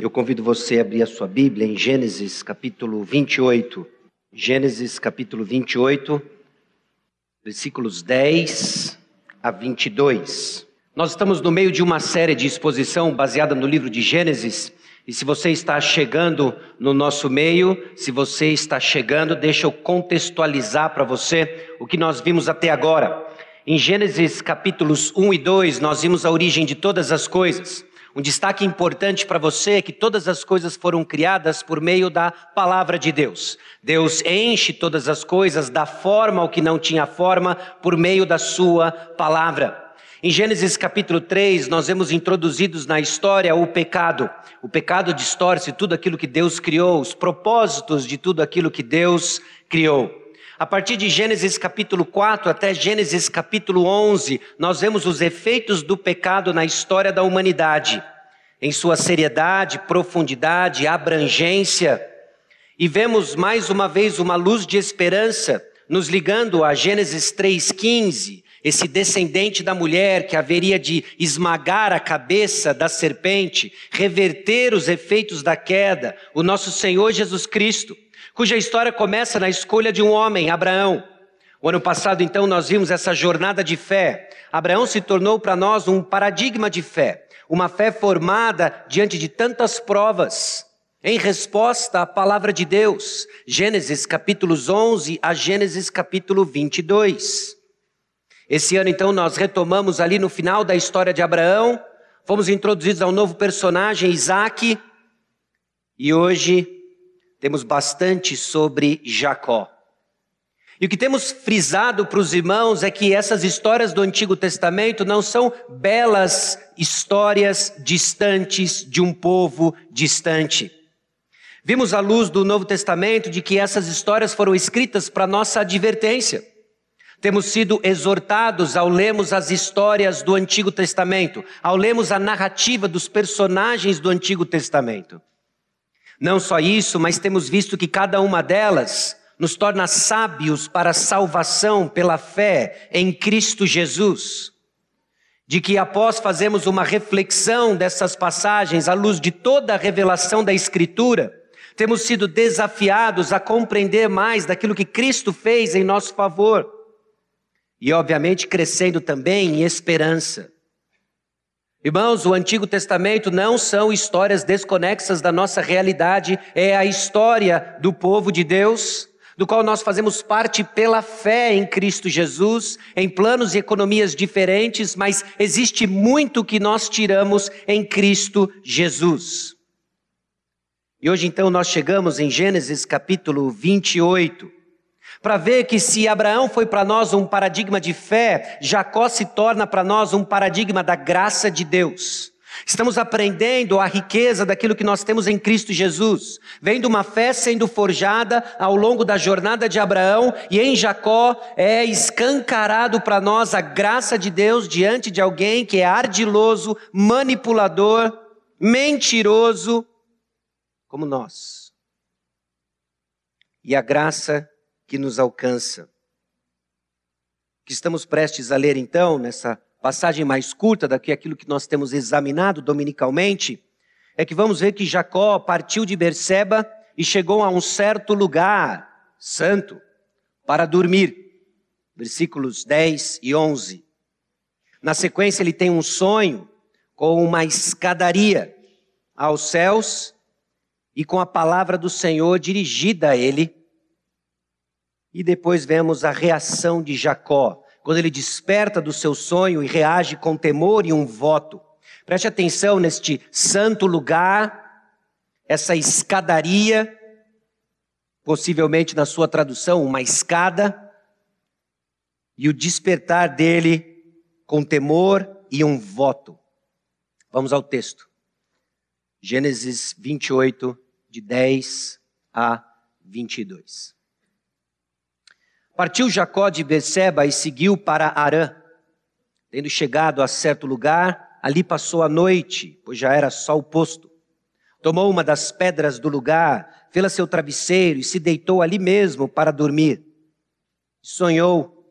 Eu convido você a abrir a sua Bíblia em Gênesis capítulo 28. Gênesis capítulo 28, versículos 10 a 22. Nós estamos no meio de uma série de exposição baseada no livro de Gênesis. E se você está chegando no nosso meio, se você está chegando, deixa eu contextualizar para você o que nós vimos até agora. Em Gênesis capítulos 1 e 2, nós vimos a origem de todas as coisas. Um destaque importante para você é que todas as coisas foram criadas por meio da palavra de Deus. Deus enche todas as coisas, dá forma ao que não tinha forma, por meio da sua palavra. Em Gênesis capítulo 3, nós vemos introduzidos na história o pecado. O pecado distorce tudo aquilo que Deus criou, os propósitos de tudo aquilo que Deus criou. A partir de Gênesis capítulo 4 até Gênesis capítulo 11, nós vemos os efeitos do pecado na história da humanidade, em sua seriedade, profundidade, abrangência. E vemos mais uma vez uma luz de esperança nos ligando a Gênesis 3,15, esse descendente da mulher que haveria de esmagar a cabeça da serpente, reverter os efeitos da queda, o nosso Senhor Jesus Cristo cuja história começa na escolha de um homem, Abraão. O ano passado, então, nós vimos essa jornada de fé. Abraão se tornou para nós um paradigma de fé, uma fé formada diante de tantas provas, em resposta à palavra de Deus. Gênesis capítulos 11 a Gênesis capítulo 22. Esse ano, então, nós retomamos ali no final da história de Abraão, fomos introduzidos a um novo personagem, Isaac, e hoje temos bastante sobre Jacó. E o que temos frisado para os irmãos é que essas histórias do Antigo Testamento não são belas histórias distantes de um povo distante. Vimos à luz do Novo Testamento de que essas histórias foram escritas para nossa advertência. Temos sido exortados ao lermos as histórias do Antigo Testamento, ao lermos a narrativa dos personagens do Antigo Testamento. Não só isso, mas temos visto que cada uma delas nos torna sábios para a salvação pela fé em Cristo Jesus. De que após fazermos uma reflexão dessas passagens à luz de toda a revelação da Escritura, temos sido desafiados a compreender mais daquilo que Cristo fez em nosso favor. E, obviamente, crescendo também em esperança. Irmãos, o Antigo Testamento não são histórias desconexas da nossa realidade, é a história do povo de Deus, do qual nós fazemos parte pela fé em Cristo Jesus, em planos e economias diferentes, mas existe muito que nós tiramos em Cristo Jesus. E hoje então nós chegamos em Gênesis capítulo 28 para ver que se Abraão foi para nós um paradigma de fé, Jacó se torna para nós um paradigma da graça de Deus. Estamos aprendendo a riqueza daquilo que nós temos em Cristo Jesus, vendo uma fé sendo forjada ao longo da jornada de Abraão e em Jacó é escancarado para nós a graça de Deus diante de alguém que é ardiloso, manipulador, mentiroso, como nós. E a graça que nos alcança. O que estamos prestes a ler então, nessa passagem mais curta do que aquilo que nós temos examinado dominicalmente, é que vamos ver que Jacó partiu de Berseba e chegou a um certo lugar santo para dormir. Versículos 10 e 11. Na sequência, ele tem um sonho com uma escadaria aos céus e com a palavra do Senhor dirigida a ele e depois vemos a reação de Jacó, quando ele desperta do seu sonho e reage com temor e um voto. Preste atenção neste santo lugar, essa escadaria, possivelmente na sua tradução, uma escada, e o despertar dele com temor e um voto. Vamos ao texto. Gênesis 28, de 10 a 22. Partiu Jacó de Beceba e seguiu para Arã. Tendo chegado a certo lugar, ali passou a noite, pois já era sol posto. Tomou uma das pedras do lugar, fê-la seu travesseiro e se deitou ali mesmo para dormir. Sonhou.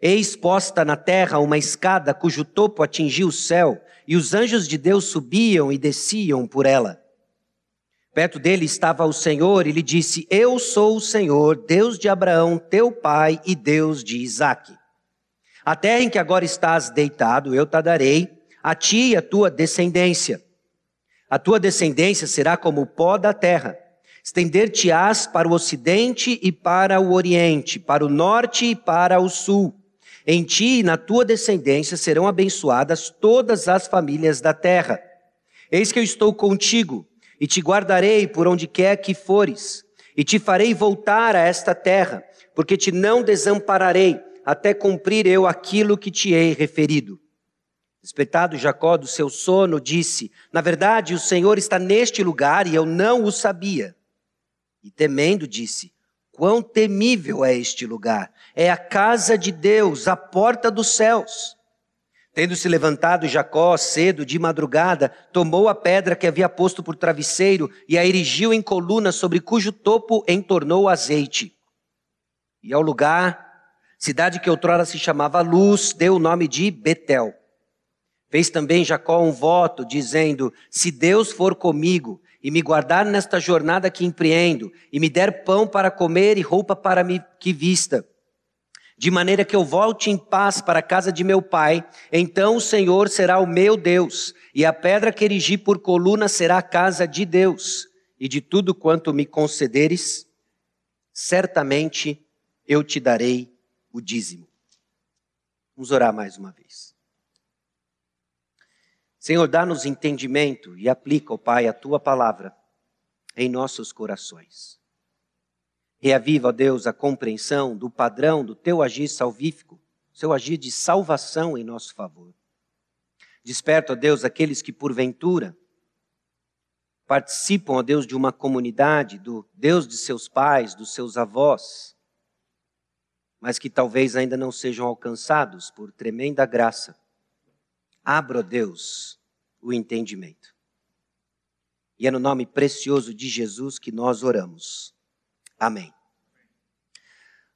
Eis posta na terra uma escada cujo topo atingia o céu, e os anjos de Deus subiam e desciam por ela. Perto dele estava o Senhor e lhe disse: Eu sou o Senhor, Deus de Abraão, teu pai, e Deus de Isaque. A terra em que agora estás deitado, eu te darei, a ti e a tua descendência. A tua descendência será como o pó da terra. Estender-te-ás para o ocidente e para o oriente, para o norte e para o sul. Em ti e na tua descendência serão abençoadas todas as famílias da terra. Eis que eu estou contigo e te guardarei por onde quer que fores, e te farei voltar a esta terra, porque te não desampararei, até cumprir eu aquilo que te hei referido. Despertado Jacó do seu sono, disse: Na verdade, o Senhor está neste lugar e eu não o sabia. E temendo, disse: Quão temível é este lugar! É a casa de Deus, a porta dos céus. Tendo se levantado Jacó cedo, de madrugada, tomou a pedra que havia posto por travesseiro e a erigiu em coluna, sobre cujo topo entornou azeite. E ao lugar, cidade que outrora se chamava Luz, deu o nome de Betel. Fez também Jacó um voto, dizendo: Se Deus for comigo e me guardar nesta jornada que empreendo, e me der pão para comer e roupa para me que vista, de maneira que eu volte em paz para a casa de meu pai, então o Senhor será o meu Deus, e a pedra que erigi por coluna será a casa de Deus, e de tudo quanto me concederes, certamente eu te darei o dízimo. Vamos orar mais uma vez. Senhor, dá-nos entendimento e aplica, ó Pai, a tua palavra em nossos corações. Reaviva, ó Deus, a compreensão do padrão do teu agir salvífico, seu agir de salvação em nosso favor. Desperta, ó Deus, aqueles que porventura participam, ó Deus, de uma comunidade, do Deus de seus pais, dos seus avós, mas que talvez ainda não sejam alcançados por tremenda graça. Abra, ó Deus, o entendimento. E é no nome precioso de Jesus que nós oramos. Amém.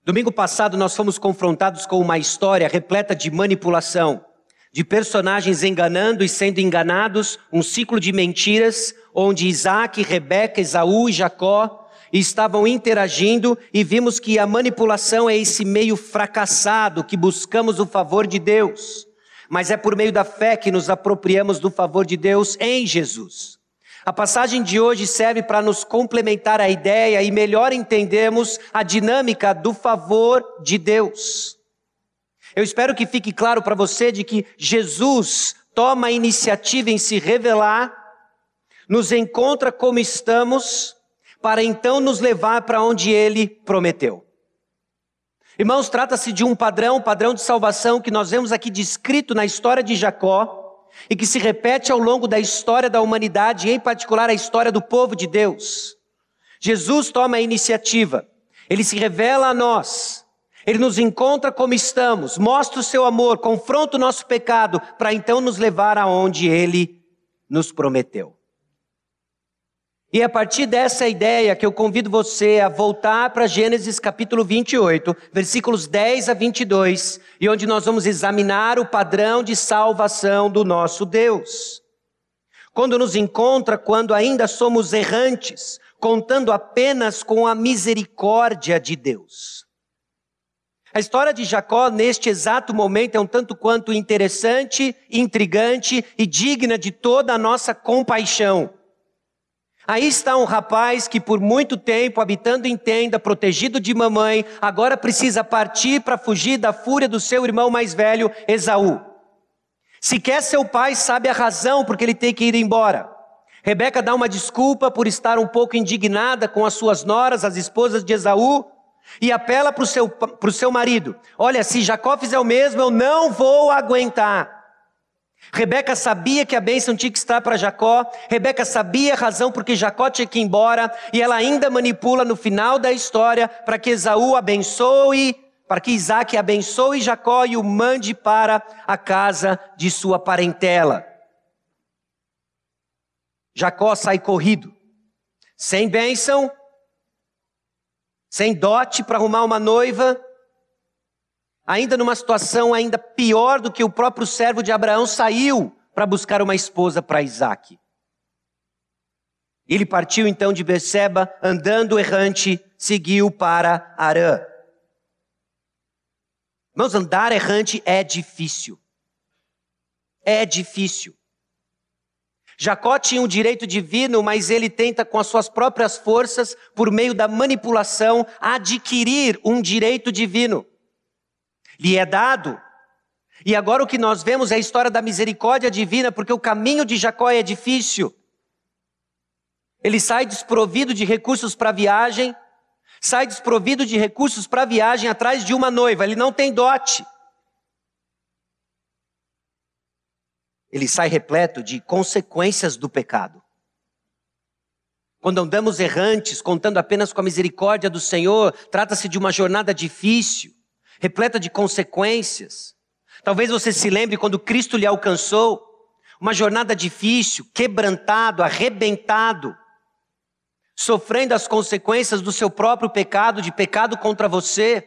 Domingo passado nós fomos confrontados com uma história repleta de manipulação, de personagens enganando e sendo enganados, um ciclo de mentiras, onde Isaac, Rebeca, Esaú e Jacó estavam interagindo e vimos que a manipulação é esse meio fracassado que buscamos o favor de Deus, mas é por meio da fé que nos apropriamos do favor de Deus em Jesus. A passagem de hoje serve para nos complementar a ideia e melhor entendermos a dinâmica do favor de Deus. Eu espero que fique claro para você de que Jesus toma a iniciativa em se revelar, nos encontra como estamos, para então nos levar para onde ele prometeu. Irmãos, trata-se de um padrão, padrão de salvação que nós vemos aqui descrito na história de Jacó e que se repete ao longo da história da humanidade, em particular a história do povo de Deus. Jesus toma a iniciativa, ele se revela a nós, ele nos encontra como estamos, mostra o seu amor, confronta o nosso pecado, para então nos levar aonde ele nos prometeu. E a partir dessa ideia que eu convido você a voltar para Gênesis capítulo 28, versículos 10 a 22, e onde nós vamos examinar o padrão de salvação do nosso Deus. Quando nos encontra quando ainda somos errantes, contando apenas com a misericórdia de Deus. A história de Jacó, neste exato momento, é um tanto quanto interessante, intrigante e digna de toda a nossa compaixão. Aí está um rapaz que por muito tempo, habitando em tenda, protegido de mamãe, agora precisa partir para fugir da fúria do seu irmão mais velho, Esaú. Sequer seu pai sabe a razão porque ele tem que ir embora. Rebeca dá uma desculpa por estar um pouco indignada com as suas noras, as esposas de Esaú, e apela para o seu, seu marido: Olha, se Jacó fizer o mesmo, eu não vou aguentar. Rebeca sabia que a bênção tinha que estar para Jacó, Rebeca sabia a razão porque Jacó tinha que ir embora, e ela ainda manipula no final da história para que Esaú abençoe, para que Isaac abençoe Jacó e o mande para a casa de sua parentela. Jacó sai corrido, sem bênção, sem dote para arrumar uma noiva, ainda numa situação ainda pior do que o próprio servo de Abraão saiu para buscar uma esposa para Isaac. Ele partiu então de Beceba, andando errante, seguiu para Arã. Irmãos, andar errante é difícil. É difícil. Jacó tinha um direito divino, mas ele tenta, com as suas próprias forças, por meio da manipulação, adquirir um direito divino. Lhe é dado. E agora o que nós vemos é a história da misericórdia divina, porque o caminho de Jacó é difícil. Ele sai desprovido de recursos para a viagem, sai desprovido de recursos para a viagem atrás de uma noiva, ele não tem dote. ele sai repleto de consequências do pecado. Quando andamos errantes, contando apenas com a misericórdia do Senhor, trata-se de uma jornada difícil, repleta de consequências. Talvez você se lembre quando Cristo lhe alcançou, uma jornada difícil, quebrantado, arrebentado, sofrendo as consequências do seu próprio pecado, de pecado contra você.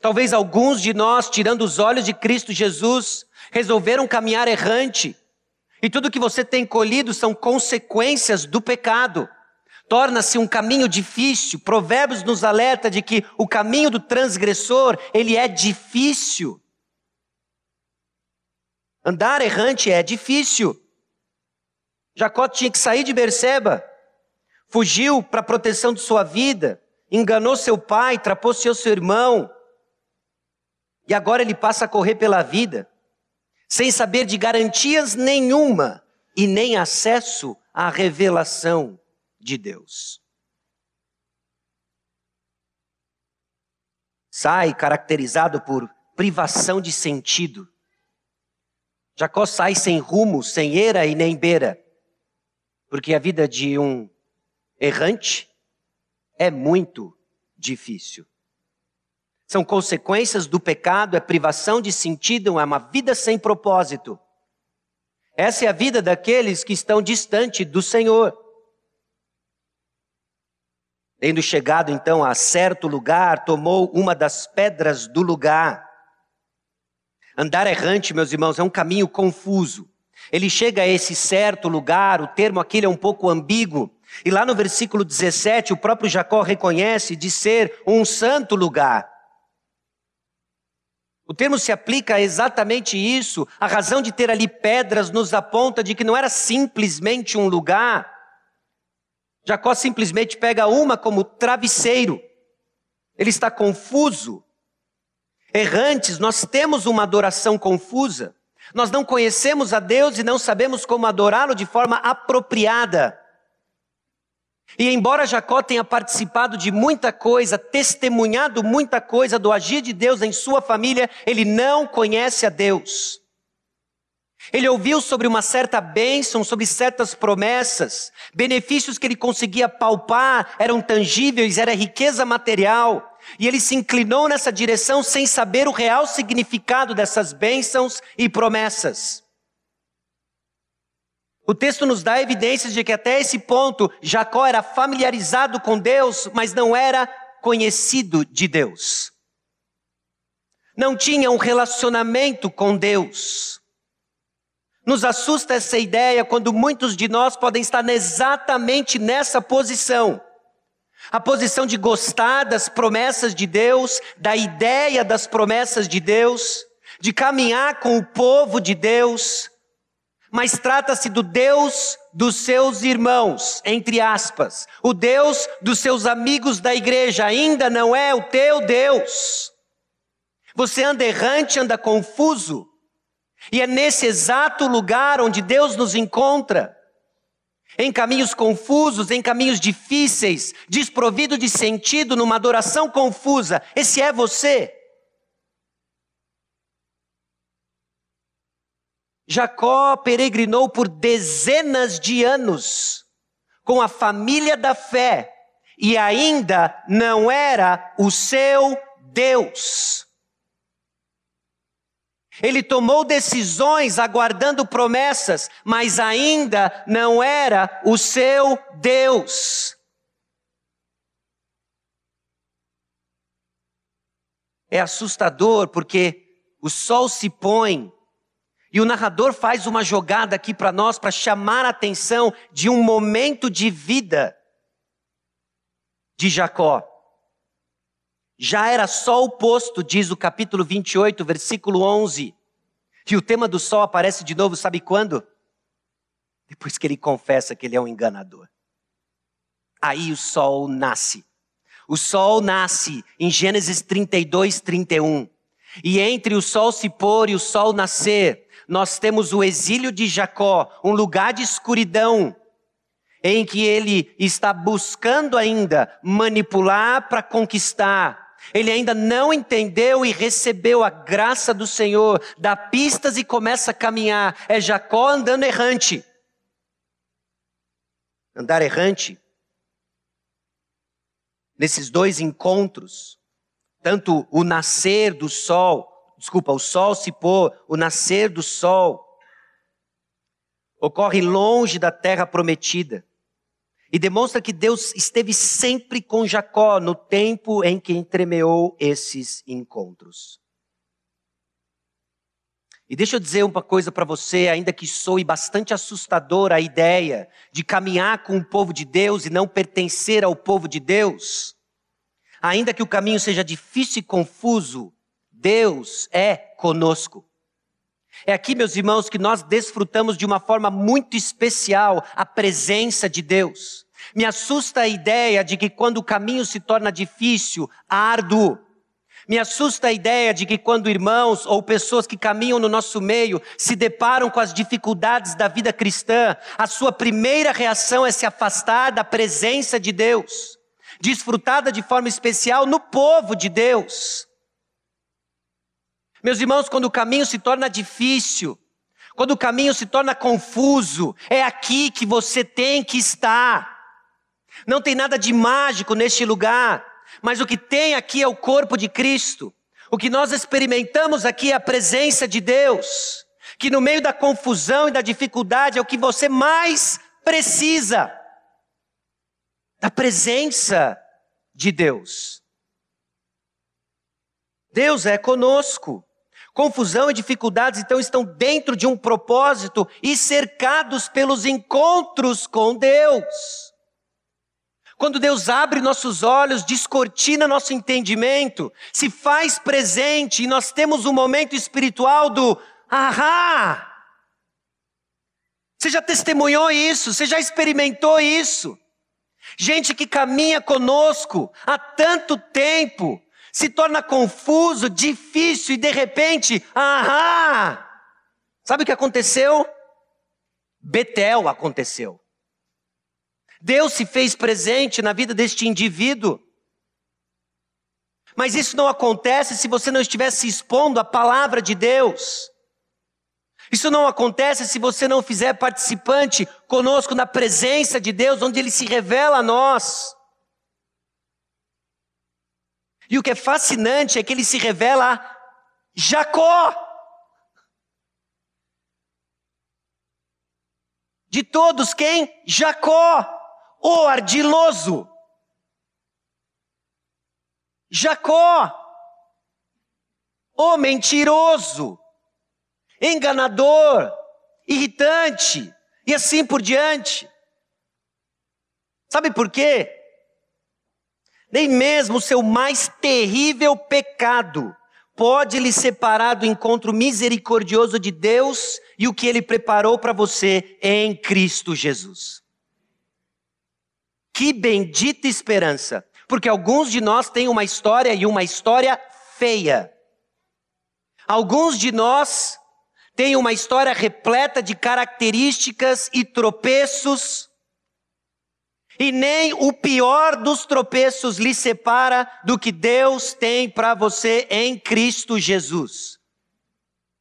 Talvez alguns de nós, tirando os olhos de Cristo Jesus, resolveram caminhar errante. E tudo que você tem colhido são consequências do pecado. Torna-se um caminho difícil. Provérbios nos alerta de que o caminho do transgressor, ele é difícil. Andar errante é difícil. Jacó tinha que sair de Berseba, fugiu para a proteção de sua vida, enganou seu pai, trapou seu irmão, e agora ele passa a correr pela vida sem saber de garantias nenhuma e nem acesso à revelação de Deus. Sai caracterizado por privação de sentido. Jacó sai sem rumo, sem eira e nem beira, porque a vida de um errante é muito difícil. São consequências do pecado, é privação de sentido, é uma vida sem propósito. Essa é a vida daqueles que estão distante do Senhor. Tendo chegado então a certo lugar, tomou uma das pedras do lugar. Andar errante, meus irmãos, é um caminho confuso. Ele chega a esse certo lugar, o termo aqui é um pouco ambíguo. E lá no versículo 17, o próprio Jacó reconhece de ser um santo lugar. O termo se aplica a exatamente isso. A razão de ter ali pedras nos aponta de que não era simplesmente um lugar. Jacó simplesmente pega uma como travesseiro. Ele está confuso. Errantes, nós temos uma adoração confusa. Nós não conhecemos a Deus e não sabemos como adorá-lo de forma apropriada. E embora Jacó tenha participado de muita coisa, testemunhado muita coisa do agir de Deus em sua família, ele não conhece a Deus. Ele ouviu sobre uma certa bênção, sobre certas promessas, benefícios que ele conseguia palpar, eram tangíveis, era riqueza material. E ele se inclinou nessa direção sem saber o real significado dessas bênçãos e promessas. O texto nos dá evidências de que até esse ponto Jacó era familiarizado com Deus, mas não era conhecido de Deus. Não tinha um relacionamento com Deus. Nos assusta essa ideia quando muitos de nós podem estar exatamente nessa posição. A posição de gostar das promessas de Deus, da ideia das promessas de Deus, de caminhar com o povo de Deus, mas trata-se do Deus dos seus irmãos, entre aspas. O Deus dos seus amigos da igreja ainda não é o teu Deus. Você anda errante, anda confuso. E é nesse exato lugar onde Deus nos encontra. Em caminhos confusos, em caminhos difíceis, desprovido de sentido, numa adoração confusa. Esse é você. Jacó peregrinou por dezenas de anos com a família da fé e ainda não era o seu Deus. Ele tomou decisões aguardando promessas, mas ainda não era o seu Deus. É assustador porque o sol se põe E o narrador faz uma jogada aqui para nós para chamar a atenção de um momento de vida de Jacó. Já era sol posto, diz o capítulo 28, versículo 11. E o tema do sol aparece de novo, sabe quando? Depois que ele confessa que ele é um enganador. Aí o sol nasce. O sol nasce em Gênesis 32, 31. E entre o sol se pôr e o sol nascer, nós temos o exílio de Jacó, um lugar de escuridão, em que ele está buscando ainda manipular para conquistar. Ele ainda não entendeu e recebeu a graça do Senhor, dá pistas e começa a caminhar. É Jacó andando errante. Andar errante. Nesses dois encontros, tanto o nascer do sol, desculpa, o sol se pôr, o nascer do sol, ocorre longe da terra prometida. E demonstra que Deus esteve sempre com Jacó no tempo em que entremeou esses encontros. E deixa eu dizer uma coisa para você, ainda que soe bastante assustadora a ideia de caminhar com o povo de Deus e não pertencer ao povo de Deus. Ainda que o caminho seja difícil e confuso, Deus é conosco. É aqui, meus irmãos, que nós desfrutamos de uma forma muito especial a presença de Deus. Me assusta a ideia de que quando o caminho se torna difícil, árduo, me assusta a ideia de que quando irmãos ou pessoas que caminham no nosso meio se deparam com as dificuldades da vida cristã, a sua primeira reação é se afastar da presença de Deus, desfrutada de forma especial no povo de Deus. Meus irmãos, quando o caminho se torna difícil, quando o caminho se torna confuso, é aqui que você tem que estar. Não tem nada de mágico neste lugar, mas o que tem aqui é o corpo de Cristo. O que nós experimentamos aqui é a presença de Deus, que no meio da confusão e da dificuldade é o que você mais precisa da presença de Deus. Deus é conosco. Confusão e dificuldades, então, estão dentro de um propósito e cercados pelos encontros com Deus. Quando Deus abre nossos olhos, descortina nosso entendimento, se faz presente e nós temos um momento espiritual do ahá. Você já testemunhou isso? Você já experimentou isso? Gente que caminha conosco há tanto tempo, se torna confuso, difícil e de repente, ahá! Sabe o que aconteceu? Betel aconteceu. Deus se fez presente na vida deste indivíduo. Mas isso não acontece se você não estiver se expondo à palavra de Deus. Isso não acontece se você não fizer participante conosco na presença de Deus, onde Ele se revela a nós. E o que é fascinante é que ele se revela a Jacó. De todos, quem? Jacó, o ardiloso. Jacó, o mentiroso, enganador, irritante, e assim por diante. Sabe por quê? Nem mesmo o seu mais terrível pecado pode lhe separar do encontro misericordioso de Deus e o que ele preparou para você em Cristo Jesus. Que bendita esperança, porque alguns de nós têm uma história e uma história feia. Alguns de nós têm uma história repleta de características e tropeços e nem o pior dos tropeços lhe separa do que Deus tem para você em Cristo Jesus.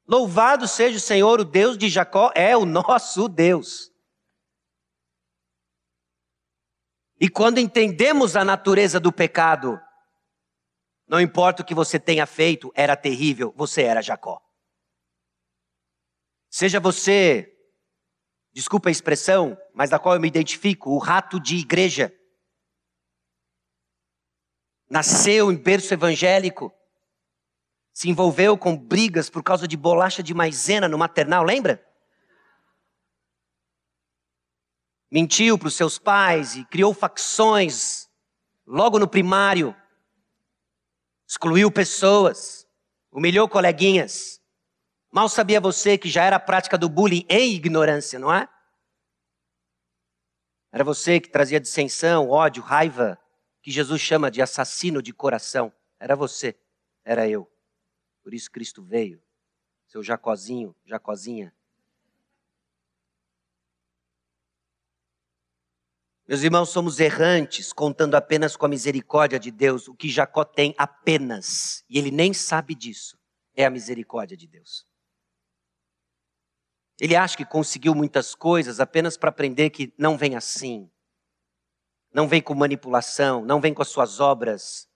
Louvado seja o Senhor, o Deus de Jacó é o nosso Deus. E quando entendemos a natureza do pecado, não importa o que você tenha feito, era terrível, você era Jacó. Seja você desculpa a expressão, mas da qual eu me identifico, o rato de igreja. Nasceu em berço evangélico, se envolveu com brigas por causa de bolacha de maisena no maternal, lembra? Mentiu para os seus pais e criou facções logo no primário. Excluiu pessoas, humilhou coleguinhas. Mal sabia você que já era a prática do bullying em ignorância, não é? Era você que trazia dissensão, ódio, raiva, que Jesus chama de assassino de coração. Era você, era eu. Por isso Cristo veio. Seu Jacozinho, Jacozinha. Meus irmãos, somos errantes, contando apenas com a misericórdia de Deus. O que Jacó tem apenas, e ele nem sabe disso, é a misericórdia de Deus. Ele acha que conseguiu muitas coisas apenas para aprender que não vem assim. Não vem com manipulação, não vem com as suas obras,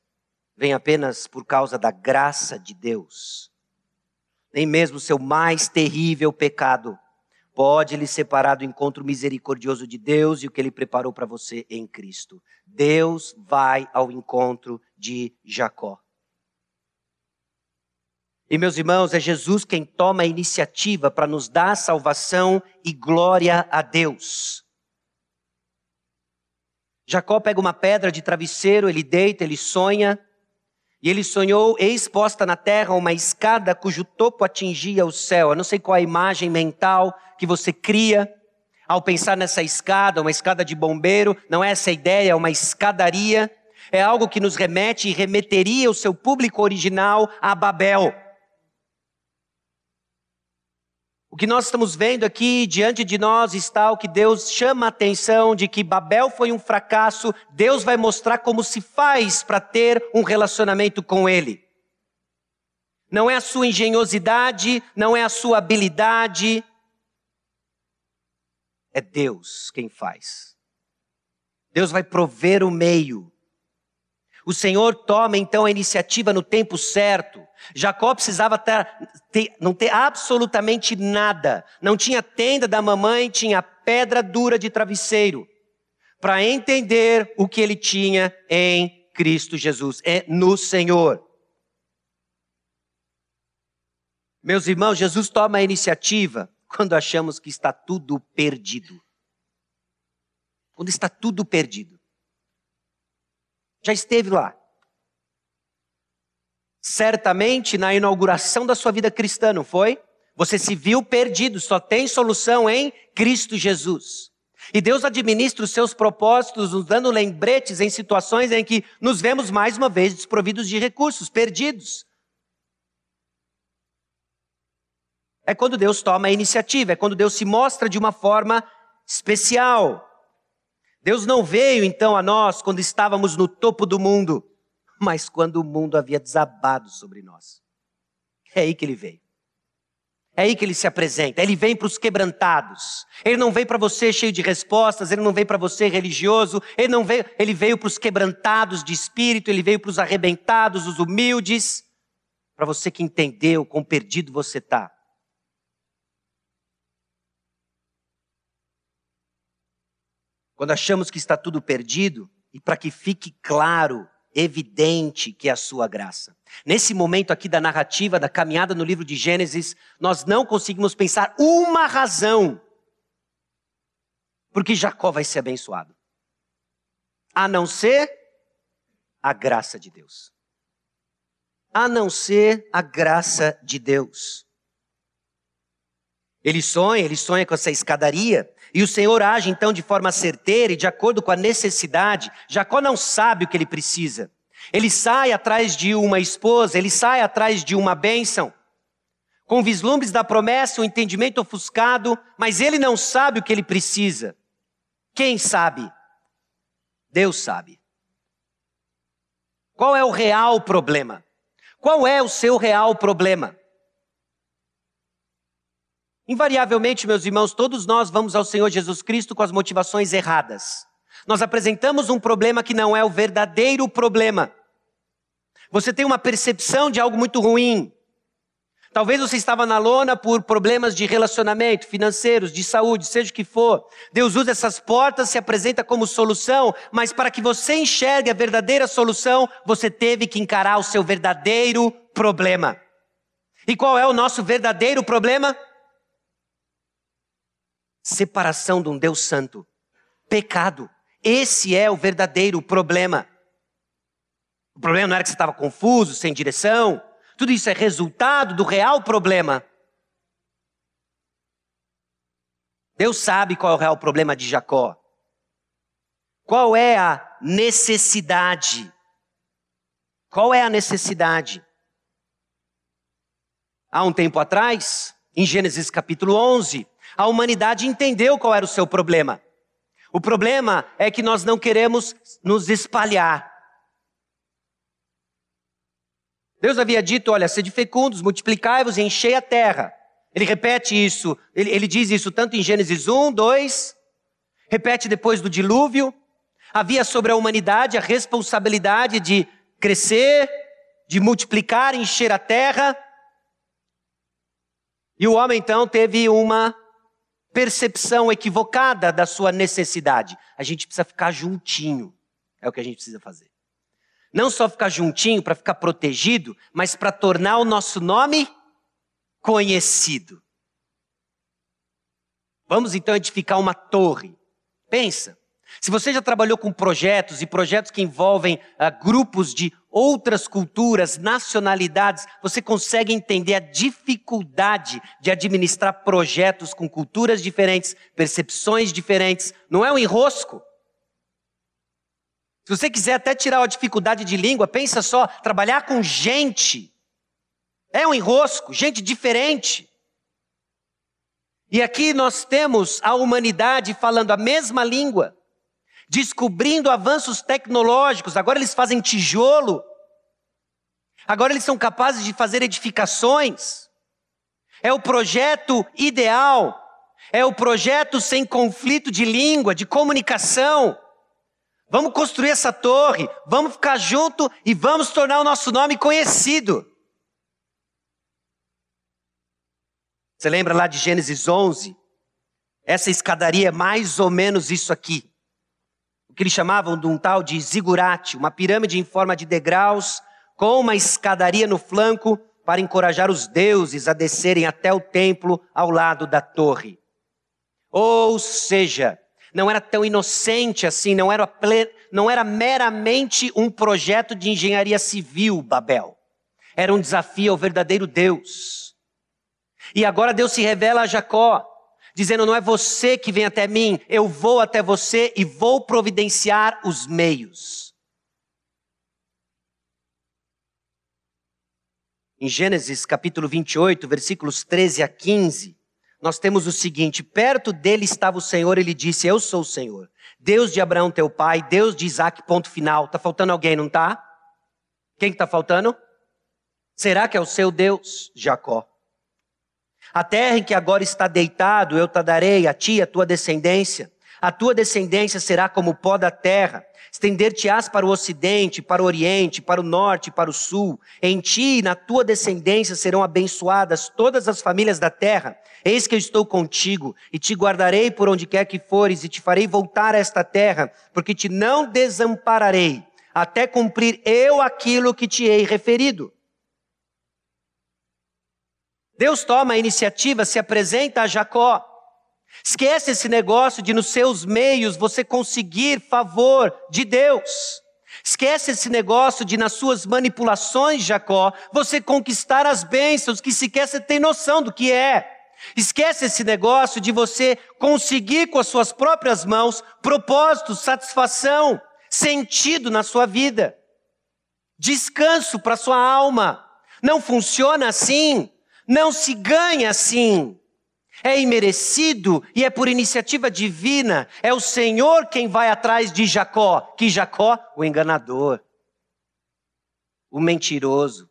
vem apenas por causa da graça de Deus. Nem mesmo o seu mais terrível pecado pode lhe separar do encontro misericordioso de Deus e o que ele preparou para você em Cristo. Deus vai ao encontro de Jacó. E meus irmãos, é Jesus quem toma a iniciativa para nos dar salvação e glória a Deus. Jacó pega uma pedra de travesseiro, ele deita, ele sonha, e ele sonhou exposta na terra uma escada cujo topo atingia o céu. Eu não sei qual a imagem mental que você cria ao pensar nessa escada, uma escada de bombeiro. Não é essa a ideia, é uma escadaria. É algo que nos remete e remeteria o seu público original a Babel. O que nós estamos vendo aqui diante de nós está o que Deus chama a atenção de que Babel foi um fracasso. Deus vai mostrar como se faz para ter um relacionamento com Ele. Não é a sua engenhosidade, não é a sua habilidade. É Deus quem faz. Deus vai prover o meio. O Senhor toma então a iniciativa no tempo certo. Jacó precisava ter, ter, não ter absolutamente nada. Não tinha tenda da mamãe, tinha pedra dura de travesseiro. Para entender o que ele tinha em Cristo Jesus, é no Senhor. Meus irmãos, Jesus toma a iniciativa quando achamos que está tudo perdido. Quando está tudo perdido. Já esteve lá. Certamente na inauguração da sua vida cristã, não foi? Você se viu perdido, só tem solução em Cristo Jesus. E Deus administra os seus propósitos, nos dando lembretes em situações em que nos vemos mais uma vez desprovidos de recursos, perdidos. É quando Deus toma a iniciativa, é quando Deus se mostra de uma forma especial. Deus não veio então a nós quando estávamos no topo do mundo, mas quando o mundo havia desabado sobre nós. É aí que ele veio. É aí que ele se apresenta. Ele vem para os quebrantados. Ele não vem para você cheio de respostas, ele não vem para você religioso, ele não veio, ele veio para os quebrantados de espírito, ele veio para os arrebentados, os humildes, para você que entendeu quão perdido você está. Quando achamos que está tudo perdido, e para que fique claro, evidente que é a sua graça. Nesse momento aqui da narrativa, da caminhada no livro de Gênesis, nós não conseguimos pensar uma razão porque Jacó vai ser abençoado. A não ser a graça de Deus. A não ser a graça de Deus. Ele sonha, ele sonha com essa escadaria, e o Senhor age então de forma certeira e de acordo com a necessidade. Jacó não sabe o que ele precisa. Ele sai atrás de uma esposa, ele sai atrás de uma bênção, com vislumbres da promessa, um entendimento ofuscado, mas ele não sabe o que ele precisa. Quem sabe? Deus sabe. Qual é o real problema? Qual é o seu real problema? Invariavelmente, meus irmãos, todos nós vamos ao Senhor Jesus Cristo com as motivações erradas. Nós apresentamos um problema que não é o verdadeiro problema. Você tem uma percepção de algo muito ruim. Talvez você estava na lona por problemas de relacionamento, financeiros, de saúde, seja o que for. Deus usa essas portas, se apresenta como solução, mas para que você enxergue a verdadeira solução, você teve que encarar o seu verdadeiro problema. E qual é o nosso verdadeiro problema? Separação de um Deus Santo. Pecado. Esse é o verdadeiro problema. O problema não era que você estava confuso, sem direção. Tudo isso é resultado do real problema. Deus sabe qual é o real problema de Jacó. Qual é a necessidade? Qual é a necessidade? Há um tempo atrás, em Gênesis capítulo 11, a humanidade entendeu qual era o seu problema. O problema é que nós não queremos nos espalhar. Deus havia dito: olha, sede fecundos, multiplicai-vos e enchei a terra. Ele repete isso, ele, ele diz isso tanto em Gênesis 1, 2, repete depois do dilúvio. Havia sobre a humanidade a responsabilidade de crescer, de multiplicar, encher a terra. E o homem então teve uma percepção equivocada da sua necessidade. A gente precisa ficar juntinho. É o que a gente precisa fazer. Não só ficar juntinho para ficar protegido, mas para tornar o nosso nome conhecido. Vamos então edificar uma torre. Pensa, se você já trabalhou com projetos e projetos que envolvem uh, grupos de outras culturas, nacionalidades, você consegue entender a dificuldade de administrar projetos com culturas diferentes, percepções diferentes. Não é um enrosco. Se você quiser até tirar a dificuldade de língua, pensa só, trabalhar com gente é um enrosco, gente diferente. E aqui nós temos a humanidade falando a mesma língua, descobrindo avanços tecnológicos. Agora eles fazem tijolo. Agora eles são capazes de fazer edificações. É o projeto ideal. É o projeto sem conflito de língua, de comunicação. Vamos construir essa torre, vamos ficar junto e vamos tornar o nosso nome conhecido. Você lembra lá de Gênesis 11? Essa escadaria é mais ou menos isso aqui que eles chamavam de um tal de zigurate, uma pirâmide em forma de degraus, com uma escadaria no flanco para encorajar os deuses a descerem até o templo ao lado da torre. Ou seja, não era tão inocente assim, não era, não era meramente um projeto de engenharia civil, Babel. Era um desafio ao verdadeiro Deus. E agora Deus se revela a Jacó dizendo: Não é você que vem até mim, eu vou até você e vou providenciar os meios. Em Gênesis capítulo 28, versículos 13 a 15, nós temos o seguinte: perto dele estava o Senhor, ele disse: Eu sou o Senhor, Deus de Abraão, teu pai, Deus de Isaac, ponto final. Está faltando alguém, não está? Quem está tá faltando? Será que é o seu Deus, Jacó? A terra em que agora está deitado, eu te darei a ti, a tua descendência. A tua descendência será como o pó da terra. Estender-te-ás para o ocidente, para o oriente, para o norte, para o sul. Em ti e na tua descendência serão abençoadas todas as famílias da terra. Eis que eu estou contigo e te guardarei por onde quer que fores e te farei voltar a esta terra, porque te não desampararei até cumprir eu aquilo que te hei referido. Deus toma a iniciativa, se apresenta a Jacó. Esquece esse negócio de nos seus meios você conseguir favor de Deus. Esquece esse negócio de nas suas manipulações, Jacó, você conquistar as bênçãos que sequer você tem noção do que é. Esquece esse negócio de você conseguir com as suas próprias mãos propósito, satisfação, sentido na sua vida. Descanso para sua alma. Não funciona assim. Não se ganha assim. É imerecido e é por iniciativa divina. É o Senhor quem vai atrás de Jacó. Que Jacó? O enganador, o mentiroso,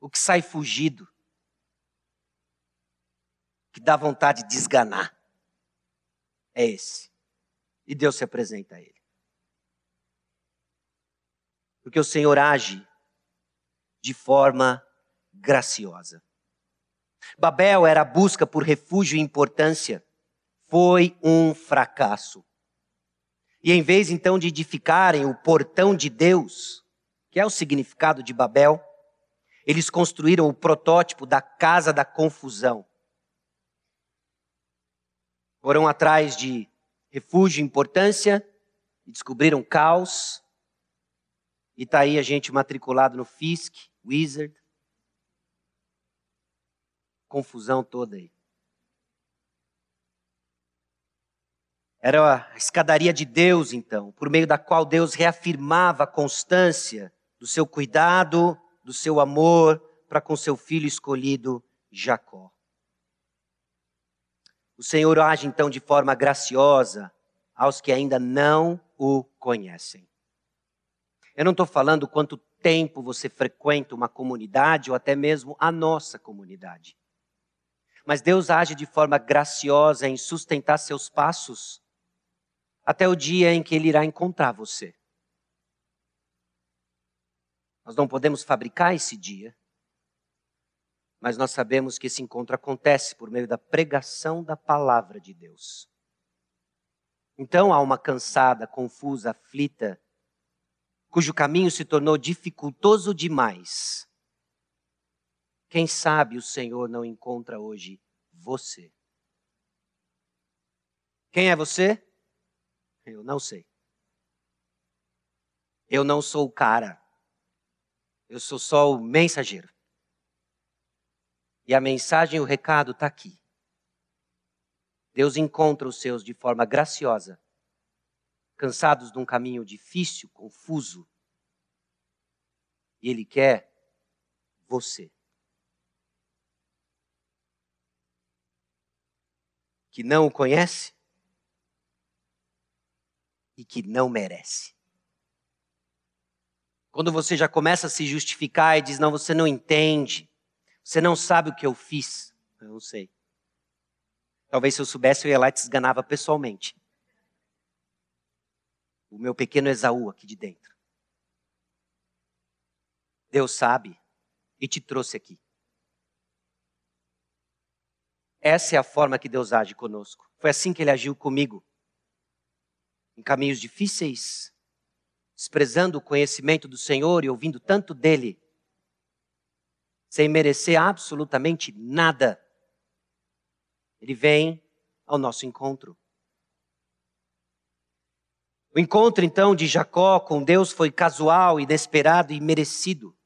o que sai fugido, que dá vontade de desganar. É esse. E Deus se apresenta a ele. Porque o Senhor age de forma graciosa. Babel era a busca por refúgio e importância. Foi um fracasso. E em vez então de edificarem o portão de Deus, que é o significado de Babel, Eles construíram o protótipo da casa da confusão. Foram atrás de refúgio e importância e descobriram caos. E está aí a gente matriculado no FISC, Wizard. Confusão toda aí. Era a escadaria de Deus, então, por meio da qual Deus reafirmava a constância do seu cuidado, do seu amor para com seu filho escolhido, Jacó. O Senhor age então de forma graciosa aos que ainda não o conhecem. Eu não estou falando quanto tempo você frequenta uma comunidade ou até mesmo a nossa comunidade. Mas Deus age de forma graciosa em sustentar seus passos até o dia em que Ele irá encontrar você. Nós não podemos fabricar esse dia, mas nós sabemos que esse encontro acontece por meio da pregação da palavra de Deus. Então, há uma cansada, confusa, aflita, cujo caminho se tornou dificultoso demais. Quem sabe o Senhor não encontra hoje você. Quem é você? Eu não sei. Eu não sou o cara. Eu sou só o mensageiro. E a mensagem, o recado está aqui. Deus encontra os seus de forma graciosa, cansados de um caminho difícil, confuso. E Ele quer você. Que não o conhece e que não merece. Quando você já começa a se justificar e diz: Não, você não entende, você não sabe o que eu fiz. Eu não sei. Talvez se eu soubesse, eu ia lá e te esganava pessoalmente. O meu pequeno Esaú aqui de dentro. Deus sabe e te trouxe aqui. Essa é a forma que Deus age conosco. Foi assim que ele agiu comigo. Em caminhos difíceis, desprezando o conhecimento do Senhor e ouvindo tanto dele, sem merecer absolutamente nada. Ele vem ao nosso encontro. O encontro então de Jacó com Deus foi casual, inesperado e merecido.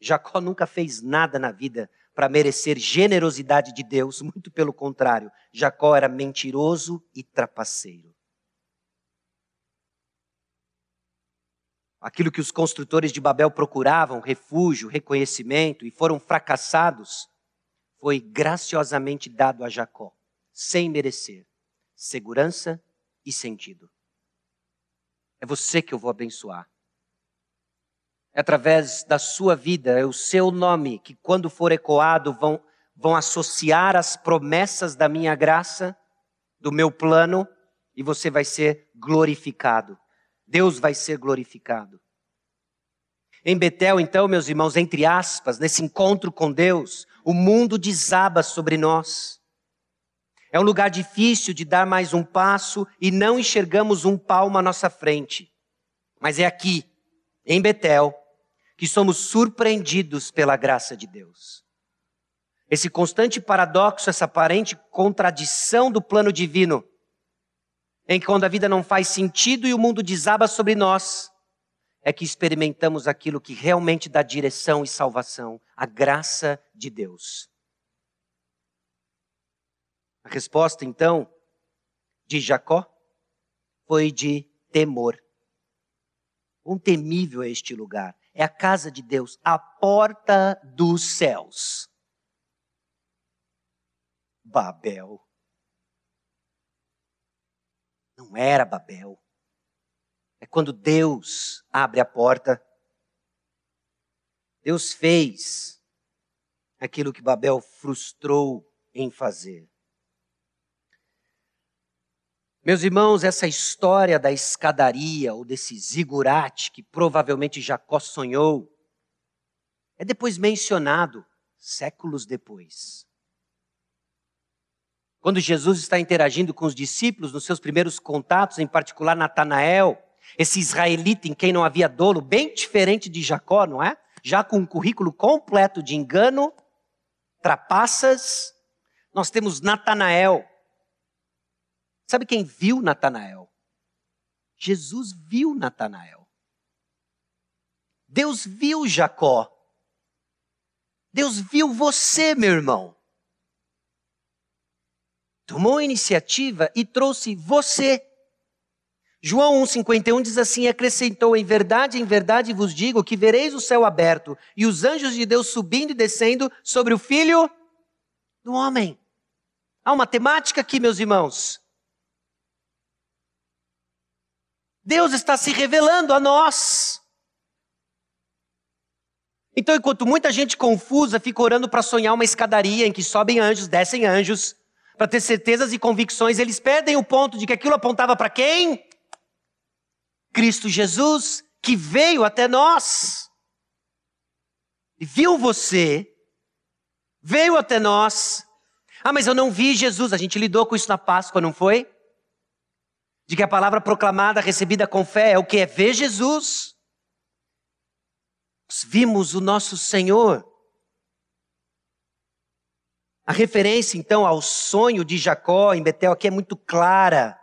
Jacó nunca fez nada na vida para merecer generosidade de Deus, muito pelo contrário, Jacó era mentiroso e trapaceiro. aquilo que os construtores de Babel procuravam, refúgio, reconhecimento, e foram fracassados, foi graciosamente dado a Jacó, sem merecer, segurança e sentido. É você que eu vou abençoar. É através da sua vida, é o seu nome que, quando for ecoado, vão, vão associar as promessas da minha graça, do meu plano, e você vai ser glorificado. Deus vai ser glorificado. Em Betel, então, meus irmãos, entre aspas, nesse encontro com Deus, o mundo desaba sobre nós. É um lugar difícil de dar mais um passo e não enxergamos um palmo à nossa frente. Mas é aqui, em Betel, que somos surpreendidos pela graça de Deus. Esse constante paradoxo, essa aparente contradição do plano divino em que quando a vida não faz sentido e o mundo desaba sobre nós, é que experimentamos aquilo que realmente dá direção e salvação, a graça de Deus. A resposta, então, de Jacó foi de temor. Um temível é este lugar. É a casa de Deus, a porta dos céus. Babel. Não era Babel. É quando Deus abre a porta. Deus fez aquilo que Babel frustrou em fazer. Meus irmãos, essa história da escadaria ou desse zigurate que provavelmente Jacó sonhou, é depois mencionado séculos depois. Quando Jesus está interagindo com os discípulos nos seus primeiros contatos, em particular Natanael, esse israelita em quem não havia dolo, bem diferente de Jacó, não é? já com um currículo completo de engano, trapaças. Nós temos Natanael. Sabe quem viu Natanael? Jesus viu Natanael. Deus viu Jacó. Deus viu você, meu irmão. Tomou a iniciativa e trouxe você. João 1,51 diz assim: acrescentou, em verdade, em verdade vos digo que vereis o céu aberto e os anjos de Deus subindo e descendo sobre o filho do homem. Há uma temática aqui, meus irmãos. Deus está se revelando a nós. Então, enquanto muita gente confusa fica orando para sonhar uma escadaria em que sobem anjos, descem anjos, para ter certezas e convicções, eles perdem o ponto de que aquilo apontava para quem? Cristo Jesus, que veio até nós. E viu você, veio até nós. Ah, mas eu não vi Jesus. A gente lidou com isso na Páscoa, não foi? De que a palavra proclamada, recebida com fé, é o que? É ver Jesus vimos o nosso Senhor. A referência, então, ao sonho de Jacó em Betel aqui é muito clara.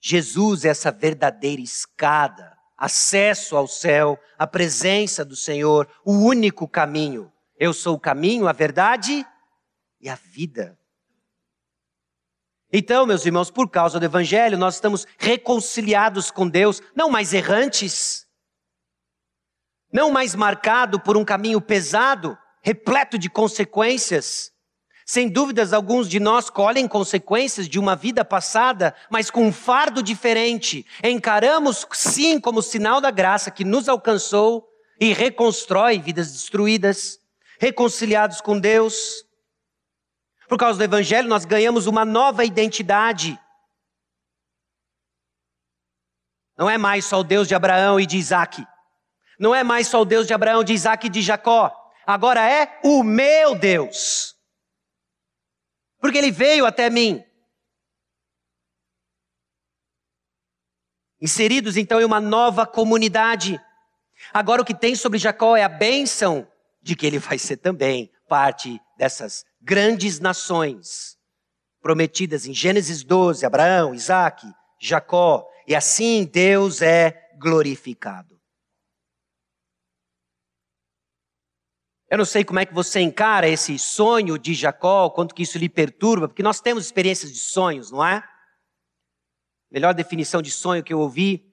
Jesus é essa verdadeira escada, acesso ao céu, a presença do Senhor, o único caminho. Eu sou o caminho, a verdade e a vida. Então, meus irmãos, por causa do Evangelho, nós estamos reconciliados com Deus, não mais errantes, não mais marcado por um caminho pesado, repleto de consequências. Sem dúvidas, alguns de nós colhem consequências de uma vida passada, mas com um fardo diferente. Encaramos, sim, como sinal da graça que nos alcançou e reconstrói vidas destruídas, reconciliados com Deus. Por causa do Evangelho, nós ganhamos uma nova identidade. Não é mais só o Deus de Abraão e de Isaac. Não é mais só o Deus de Abraão, de Isaac e de Jacó. Agora é o meu Deus. Porque ele veio até mim. Inseridos então em uma nova comunidade. Agora o que tem sobre Jacó é a bênção de que ele vai ser também parte dessas grandes nações prometidas em Gênesis 12, Abraão, Isaac, Jacó. E assim Deus é glorificado. Eu não sei como é que você encara esse sonho de Jacó, quanto que isso lhe perturba, porque nós temos experiências de sonhos, não é? Melhor definição de sonho que eu ouvi,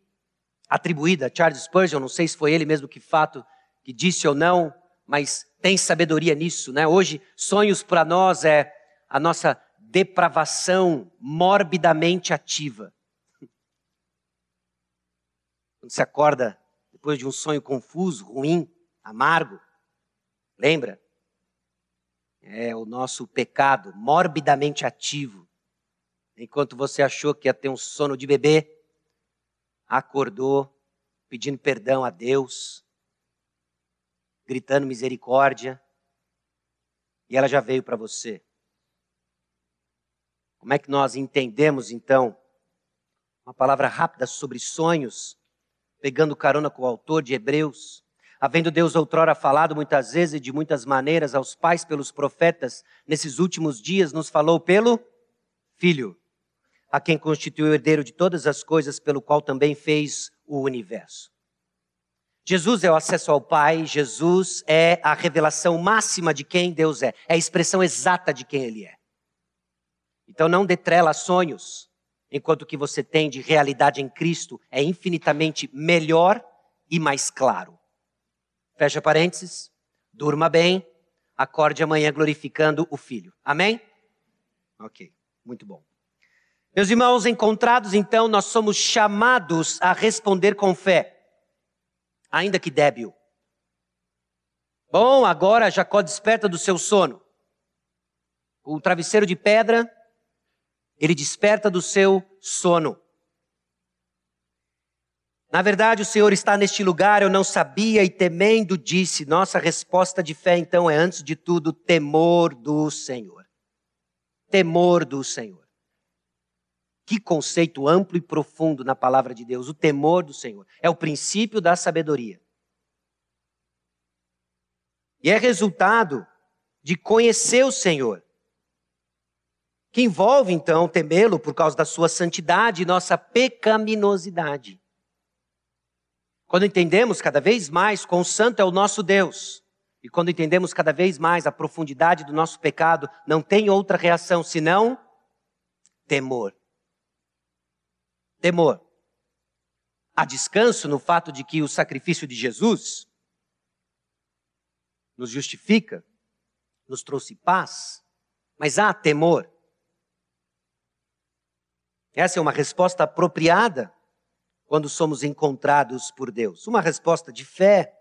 atribuída a Charles Spurgeon, não sei se foi ele mesmo que fato que disse ou não, mas tem sabedoria nisso, né? Hoje, sonhos para nós é a nossa depravação morbidamente ativa. Quando você acorda depois de um sonho confuso, ruim, amargo, Lembra? É o nosso pecado morbidamente ativo. Enquanto você achou que ia ter um sono de bebê, acordou pedindo perdão a Deus, gritando misericórdia, e ela já veio para você. Como é que nós entendemos então uma palavra rápida sobre sonhos, pegando carona com o autor de Hebreus? Havendo Deus outrora falado muitas vezes e de muitas maneiras aos pais pelos profetas, nesses últimos dias nos falou pelo Filho, a quem constituiu o herdeiro de todas as coisas, pelo qual também fez o universo. Jesus é o acesso ao Pai, Jesus é a revelação máxima de quem Deus é, é a expressão exata de quem Ele é. Então não detrela sonhos, enquanto o que você tem de realidade em Cristo é infinitamente melhor e mais claro. Fecha parênteses. Durma bem. Acorde amanhã glorificando o Filho. Amém? Ok, muito bom. Meus irmãos, encontrados então, nós somos chamados a responder com fé, ainda que débil. Bom, agora Jacó desperta do seu sono. O travesseiro de pedra, ele desperta do seu sono. Na verdade, o Senhor está neste lugar, eu não sabia e temendo disse. Nossa resposta de fé, então, é antes de tudo temor do Senhor. Temor do Senhor. Que conceito amplo e profundo na palavra de Deus, o temor do Senhor. É o princípio da sabedoria. E é resultado de conhecer o Senhor, que envolve então temê-lo por causa da sua santidade e nossa pecaminosidade. Quando entendemos cada vez mais quão santo é o nosso Deus, e quando entendemos cada vez mais a profundidade do nosso pecado, não tem outra reação senão temor. Temor. Há descanso no fato de que o sacrifício de Jesus nos justifica, nos trouxe paz, mas há temor. Essa é uma resposta apropriada quando somos encontrados por Deus. Uma resposta de fé.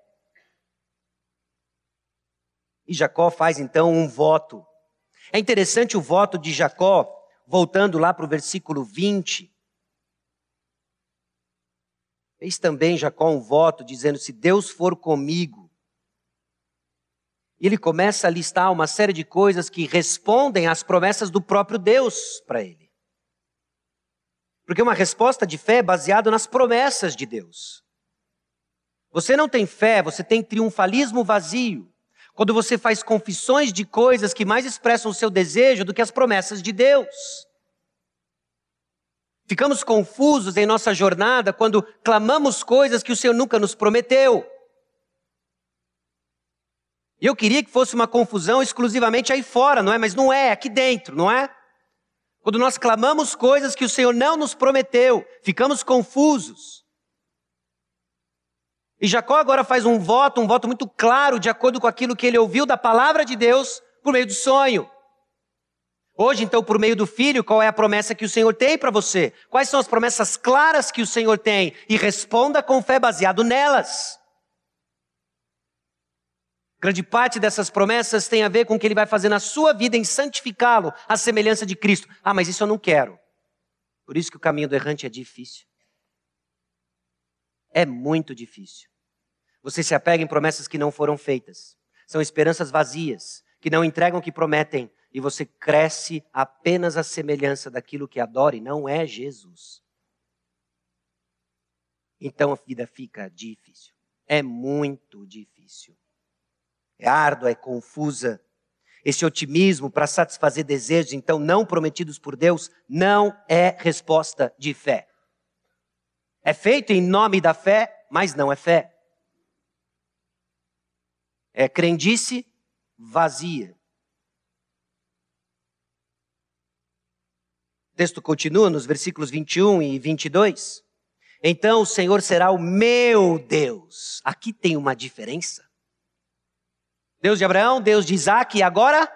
E Jacó faz então um voto. É interessante o voto de Jacó, voltando lá para o versículo 20. Fez também Jacó um voto dizendo: Se Deus for comigo. E ele começa a listar uma série de coisas que respondem às promessas do próprio Deus para ele. Porque uma resposta de fé é baseada nas promessas de Deus. Você não tem fé, você tem triunfalismo vazio. Quando você faz confissões de coisas que mais expressam o seu desejo do que as promessas de Deus. Ficamos confusos em nossa jornada quando clamamos coisas que o Senhor nunca nos prometeu. E eu queria que fosse uma confusão exclusivamente aí fora, não é? Mas não é, aqui dentro, não é? Quando nós clamamos coisas que o Senhor não nos prometeu, ficamos confusos. E Jacó agora faz um voto, um voto muito claro, de acordo com aquilo que ele ouviu da palavra de Deus por meio do sonho. Hoje, então, por meio do filho, qual é a promessa que o Senhor tem para você? Quais são as promessas claras que o Senhor tem? E responda com fé baseado nelas. Grande parte dessas promessas tem a ver com o que ele vai fazer na sua vida em santificá-lo à semelhança de Cristo. Ah, mas isso eu não quero. Por isso que o caminho do errante é difícil. É muito difícil. Você se apega em promessas que não foram feitas. São esperanças vazias, que não entregam o que prometem, e você cresce apenas à semelhança daquilo que adora e não é Jesus. Então a vida fica difícil. É muito difícil é árdua, é confusa. Esse otimismo para satisfazer desejos, então, não prometidos por Deus, não é resposta de fé. É feito em nome da fé, mas não é fé. É crendice vazia. Texto continua nos versículos 21 e 22. Então o Senhor será o meu Deus. Aqui tem uma diferença. Deus de Abraão, Deus de Isaac e agora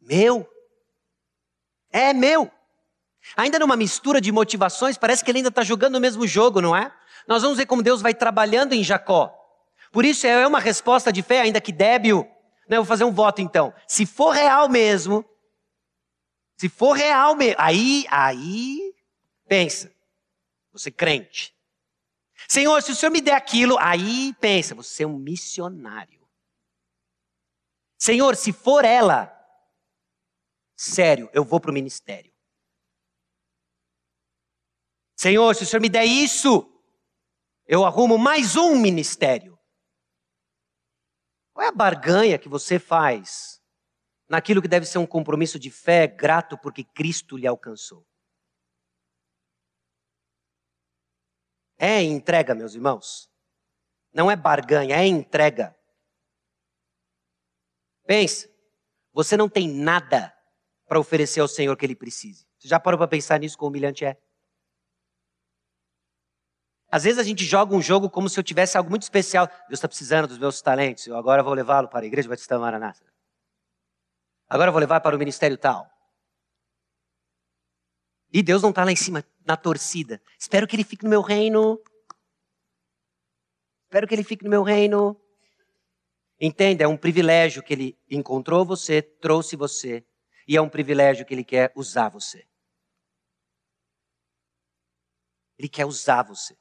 meu. É meu. Ainda numa mistura de motivações, parece que ele ainda está jogando o mesmo jogo, não é? Nós vamos ver como Deus vai trabalhando em Jacó. Por isso é uma resposta de fé, ainda que débil. Eu vou fazer um voto então. Se for real mesmo, se for real mesmo, aí, aí, pensa, você crente. Senhor, se o Senhor me der aquilo, aí pensa, você é um missionário. Senhor, se for ela, sério, eu vou para o ministério. Senhor, se o Senhor me der isso, eu arrumo mais um ministério. Qual é a barganha que você faz naquilo que deve ser um compromisso de fé grato porque Cristo lhe alcançou? É entrega, meus irmãos. Não é barganha, é entrega. Pense, você não tem nada para oferecer ao Senhor que ele precise. Você já parou para pensar nisso como humilhante é? Às vezes a gente joga um jogo como se eu tivesse algo muito especial. Deus está precisando dos meus talentos. Eu agora vou levá-lo para a igreja Batista Maranata. Agora eu vou levar para o ministério tal. E Deus não está lá em cima na torcida. Espero que ele fique no meu reino. Espero que ele fique no meu reino. Entenda, é um privilégio que ele encontrou você, trouxe você, e é um privilégio que ele quer usar você. Ele quer usar você.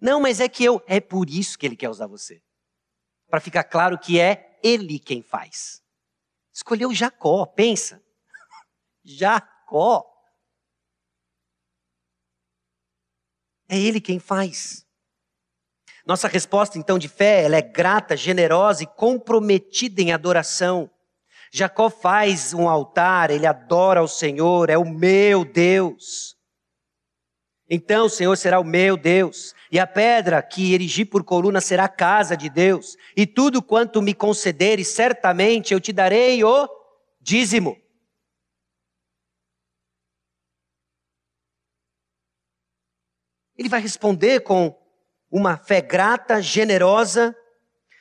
Não, mas é que eu. É por isso que ele quer usar você. Para ficar claro que é ele quem faz. Escolheu Jacó, pensa. Jacó. É ele quem faz. Nossa resposta então de fé, ela é grata, generosa e comprometida em adoração. Jacó faz um altar, ele adora ao Senhor, é o meu Deus. Então o Senhor será o meu Deus, e a pedra que erigi por coluna será a casa de Deus, e tudo quanto me concederes, certamente eu te darei o dízimo. Ele vai responder com uma fé grata, generosa,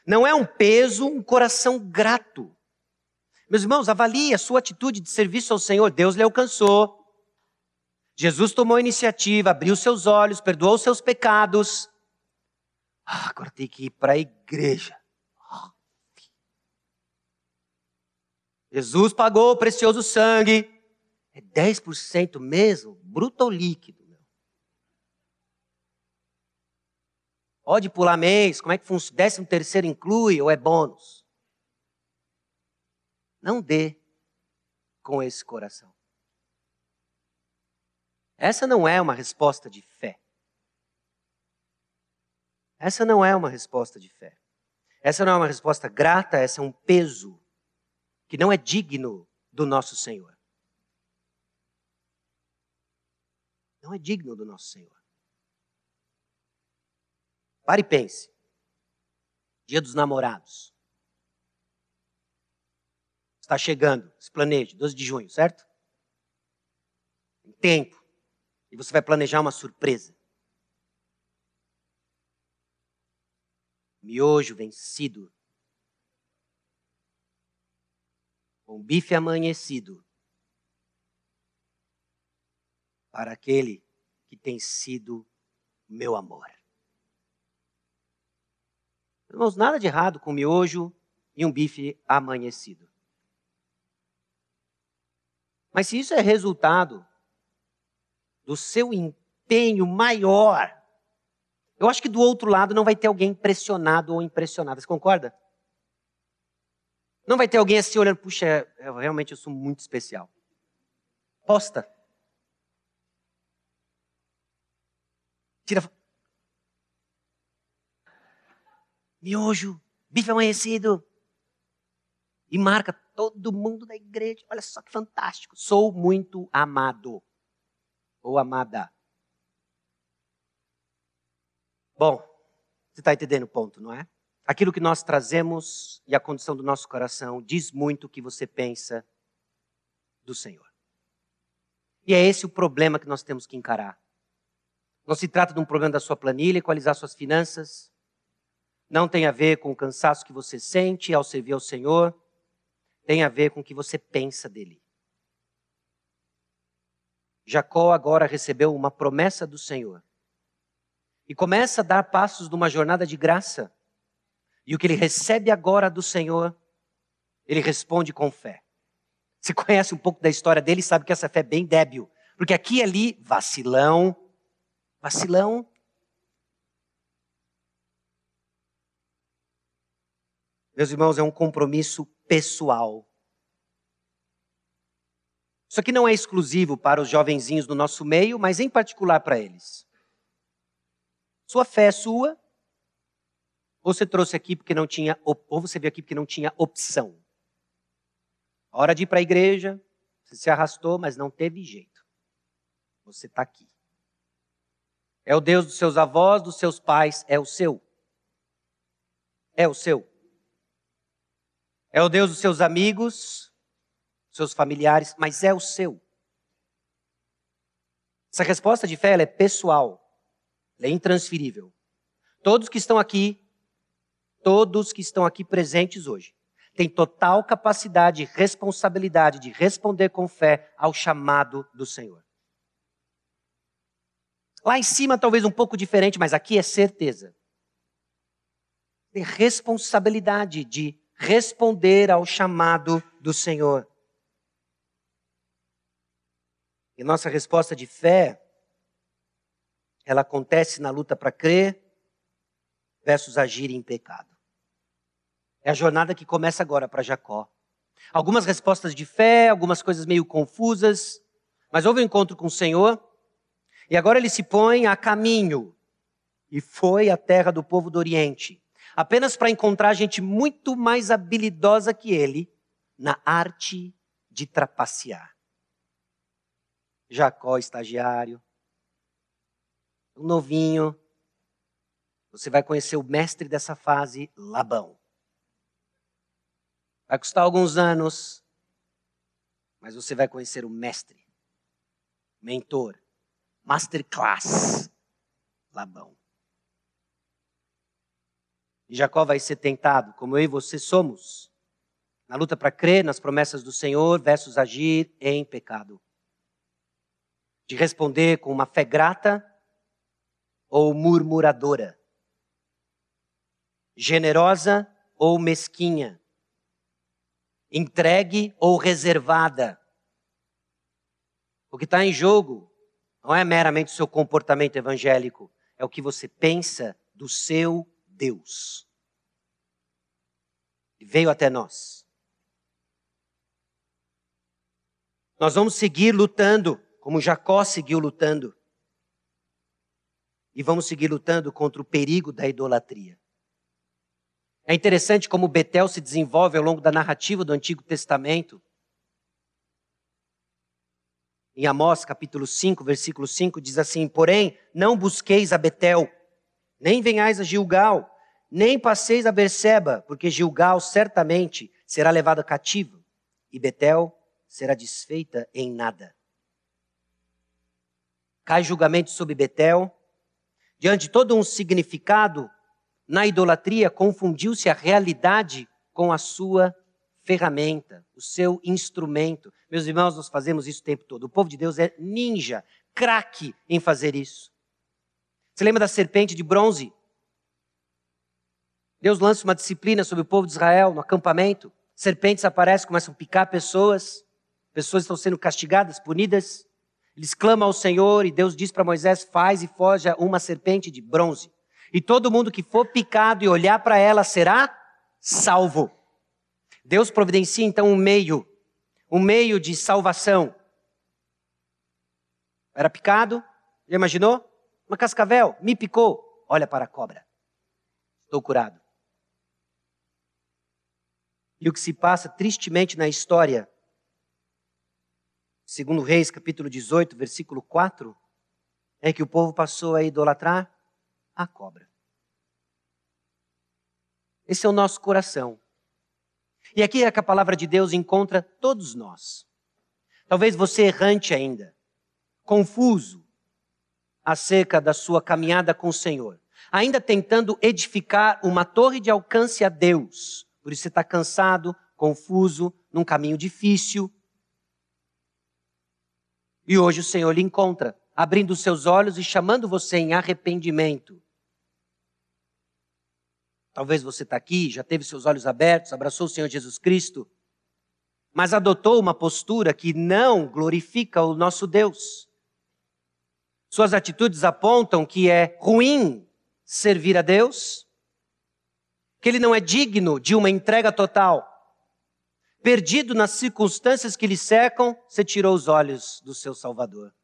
não é um peso, um coração grato. Meus irmãos, avalie a sua atitude de serviço ao Senhor. Deus lhe alcançou. Jesus tomou a iniciativa, abriu seus olhos, perdoou seus pecados. Ah, agora tem que ir para a igreja. Jesus pagou o precioso sangue. É 10% mesmo? Bruto ou líquido? Pode pular mês, como é que funciona? Décimo terceiro inclui ou é bônus? Não dê com esse coração. Essa não é uma resposta de fé. Essa não é uma resposta de fé. Essa não é uma resposta grata, essa é um peso que não é digno do nosso Senhor. Não é digno do nosso Senhor. Pare e pense. Dia dos namorados. Está chegando, se planeje, 12 de junho, certo? Em tempo. Você vai planejar uma surpresa. Miojo vencido. Com bife amanhecido. Para aquele que tem sido meu amor. Irmãos, nada de errado com miojo e um bife amanhecido. Mas se isso é resultado do seu empenho maior, eu acho que do outro lado não vai ter alguém impressionado ou impressionada. Você concorda? Não vai ter alguém assim olhando, puxa, eu, realmente eu sou muito especial. Posta. Tira, miojo, bife amanhecido. E marca todo mundo da igreja. Olha só que fantástico. Sou muito amado. Ou amada. Bom, você está entendendo o ponto, não é? Aquilo que nós trazemos e a condição do nosso coração diz muito o que você pensa do Senhor. E é esse o problema que nós temos que encarar. Não se trata de um problema da sua planilha, equalizar suas finanças, não tem a ver com o cansaço que você sente ao servir ao Senhor, tem a ver com o que você pensa dele. Jacó agora recebeu uma promessa do Senhor e começa a dar passos numa jornada de graça. E o que ele recebe agora do Senhor, ele responde com fé. Você conhece um pouco da história dele sabe que essa fé é bem débil. Porque aqui e ali, vacilão, vacilão, Meus irmãos, é um compromisso pessoal. Isso aqui não é exclusivo para os jovenzinhos do nosso meio, mas em particular para eles. Sua fé é sua, ou você trouxe aqui porque não tinha, ou você veio aqui porque não tinha opção. A hora de ir para a igreja, você se arrastou, mas não teve jeito. Você está aqui. É o Deus dos seus avós, dos seus pais, é o seu. É o seu. É o Deus dos seus amigos, seus familiares, mas é o seu. Essa resposta de fé é pessoal, é intransferível. Todos que estão aqui, todos que estão aqui presentes hoje, têm total capacidade e responsabilidade de responder com fé ao chamado do Senhor. Lá em cima, talvez um pouco diferente, mas aqui é certeza. Tem responsabilidade de responder ao chamado do Senhor. E nossa resposta de fé, ela acontece na luta para crer versus agir em pecado. É a jornada que começa agora para Jacó. Algumas respostas de fé, algumas coisas meio confusas, mas houve um encontro com o Senhor e agora ele se põe a caminho e foi à terra do povo do Oriente, apenas para encontrar gente muito mais habilidosa que ele na arte de trapacear. Jacó, estagiário, um novinho. Você vai conhecer o mestre dessa fase, Labão. Vai custar alguns anos, mas você vai conhecer o mestre, mentor, masterclass, Labão. E Jacó vai ser tentado, como eu e você somos, na luta para crer nas promessas do Senhor versus agir em pecado. De responder com uma fé grata ou murmuradora. Generosa ou mesquinha entregue ou reservada. O que está em jogo não é meramente o seu comportamento evangélico, é o que você pensa do seu Deus. Veio até nós. Nós vamos seguir lutando, como Jacó seguiu lutando. E vamos seguir lutando contra o perigo da idolatria. É interessante como Betel se desenvolve ao longo da narrativa do Antigo Testamento. Em Amós, capítulo 5, versículo 5, diz assim: Porém, não busqueis a Betel, nem venhais a Gilgal, nem passeis a Berseba, porque Gilgal certamente será levada cativa, e Betel será desfeita em nada. Cai julgamento sobre Betel, diante de todo um significado na idolatria, confundiu-se a realidade com a sua ferramenta, o seu instrumento. Meus irmãos, nós fazemos isso o tempo todo. O povo de Deus é ninja, craque em fazer isso. Você lembra da serpente de bronze? Deus lança uma disciplina sobre o povo de Israel no acampamento. Serpentes aparecem, começam a picar pessoas. Pessoas estão sendo castigadas, punidas. Eles clamam ao Senhor e Deus diz para Moisés: faz e forja uma serpente de bronze e todo mundo que for picado e olhar para ela será salvo. Deus providencia então um meio, um meio de salvação. Era picado, já imaginou? Uma cascavel, me picou, olha para a cobra. Estou curado. E o que se passa tristemente na história, segundo Reis, capítulo 18, versículo 4, é que o povo passou a idolatrar a cobra. Esse é o nosso coração. E aqui é que a palavra de Deus encontra todos nós. Talvez você errante ainda, confuso acerca da sua caminhada com o Senhor, ainda tentando edificar uma torre de alcance a Deus. Por isso você está cansado, confuso, num caminho difícil. E hoje o Senhor lhe encontra, abrindo os seus olhos e chamando você em arrependimento. Talvez você está aqui, já teve seus olhos abertos, abraçou o Senhor Jesus Cristo, mas adotou uma postura que não glorifica o nosso Deus. Suas atitudes apontam que é ruim servir a Deus, que ele não é digno de uma entrega total. Perdido nas circunstâncias que lhe cercam, você tirou os olhos do seu Salvador.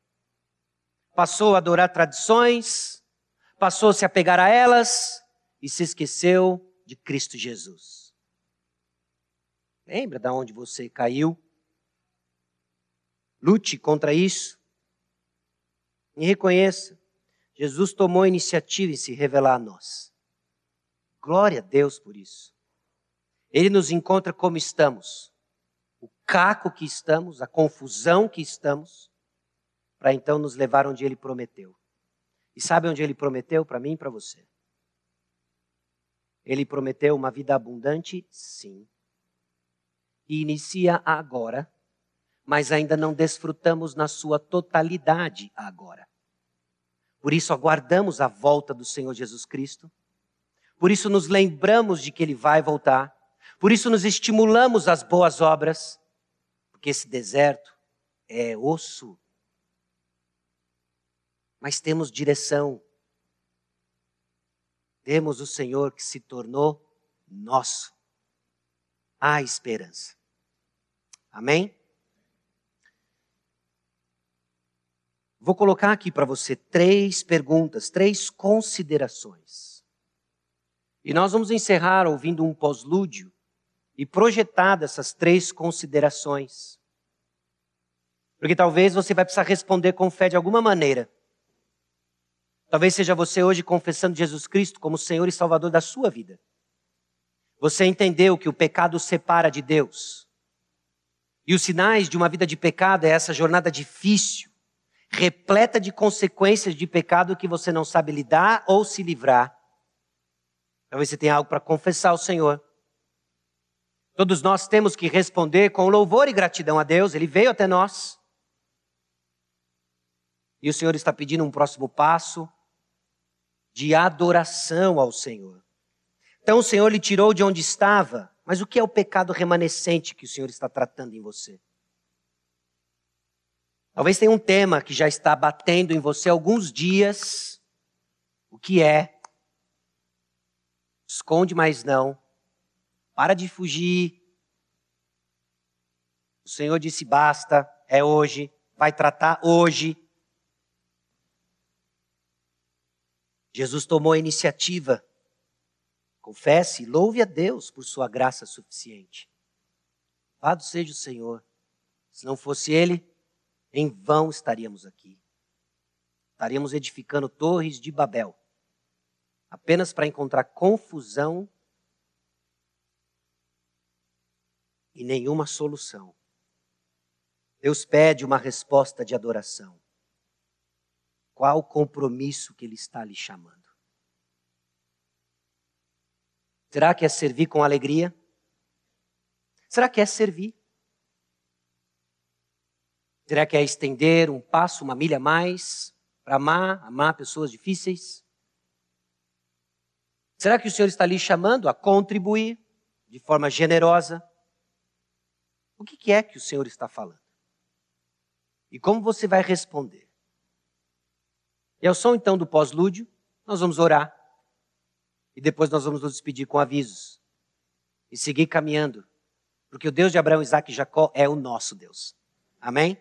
Passou a adorar tradições, passou a se apegar a elas, e se esqueceu de Cristo Jesus. Lembra de onde você caiu? Lute contra isso. E reconheça, Jesus tomou a iniciativa em se revelar a nós. Glória a Deus por isso. Ele nos encontra como estamos, o caco que estamos, a confusão que estamos, para então nos levar onde ele prometeu. E sabe onde ele prometeu para mim e para você? Ele prometeu uma vida abundante? Sim. E inicia agora, mas ainda não desfrutamos na sua totalidade agora. Por isso aguardamos a volta do Senhor Jesus Cristo. Por isso nos lembramos de que ele vai voltar. Por isso nos estimulamos às boas obras, porque esse deserto é osso. Mas temos direção, temos o Senhor que se tornou nosso. Há esperança. Amém? Vou colocar aqui para você três perguntas, três considerações. E nós vamos encerrar ouvindo um pós-lúdio e projetar essas três considerações. Porque talvez você vai precisar responder com fé de alguma maneira. Talvez seja você hoje confessando Jesus Cristo como Senhor e Salvador da sua vida. Você entendeu que o pecado separa de Deus. E os sinais de uma vida de pecado é essa jornada difícil, repleta de consequências de pecado que você não sabe lidar ou se livrar. Talvez você tenha algo para confessar ao Senhor. Todos nós temos que responder com louvor e gratidão a Deus, Ele veio até nós. E o Senhor está pedindo um próximo passo de adoração ao Senhor. Então o Senhor lhe tirou de onde estava, mas o que é o pecado remanescente que o Senhor está tratando em você? Talvez tenha um tema que já está batendo em você alguns dias. O que é? Esconde, mas não. Para de fugir. O Senhor disse: basta, é hoje, vai tratar hoje. Jesus tomou a iniciativa. Confesse, louve a Deus por sua graça suficiente. Louvado seja o Senhor. Se não fosse Ele, em vão estaríamos aqui. Estaríamos edificando torres de Babel, apenas para encontrar confusão e nenhuma solução. Deus pede uma resposta de adoração. Qual o compromisso que Ele está lhe chamando? Será que é servir com alegria? Será que é servir? Será que é estender um passo, uma milha a mais, para amar, amar pessoas difíceis? Será que o Senhor está lhe chamando a contribuir de forma generosa? O que é que o Senhor está falando? E como você vai responder? E ao som então do pós-lúdio, nós vamos orar. E depois nós vamos nos despedir com avisos. E seguir caminhando. Porque o Deus de Abraão, Isaac e Jacó é o nosso Deus. Amém?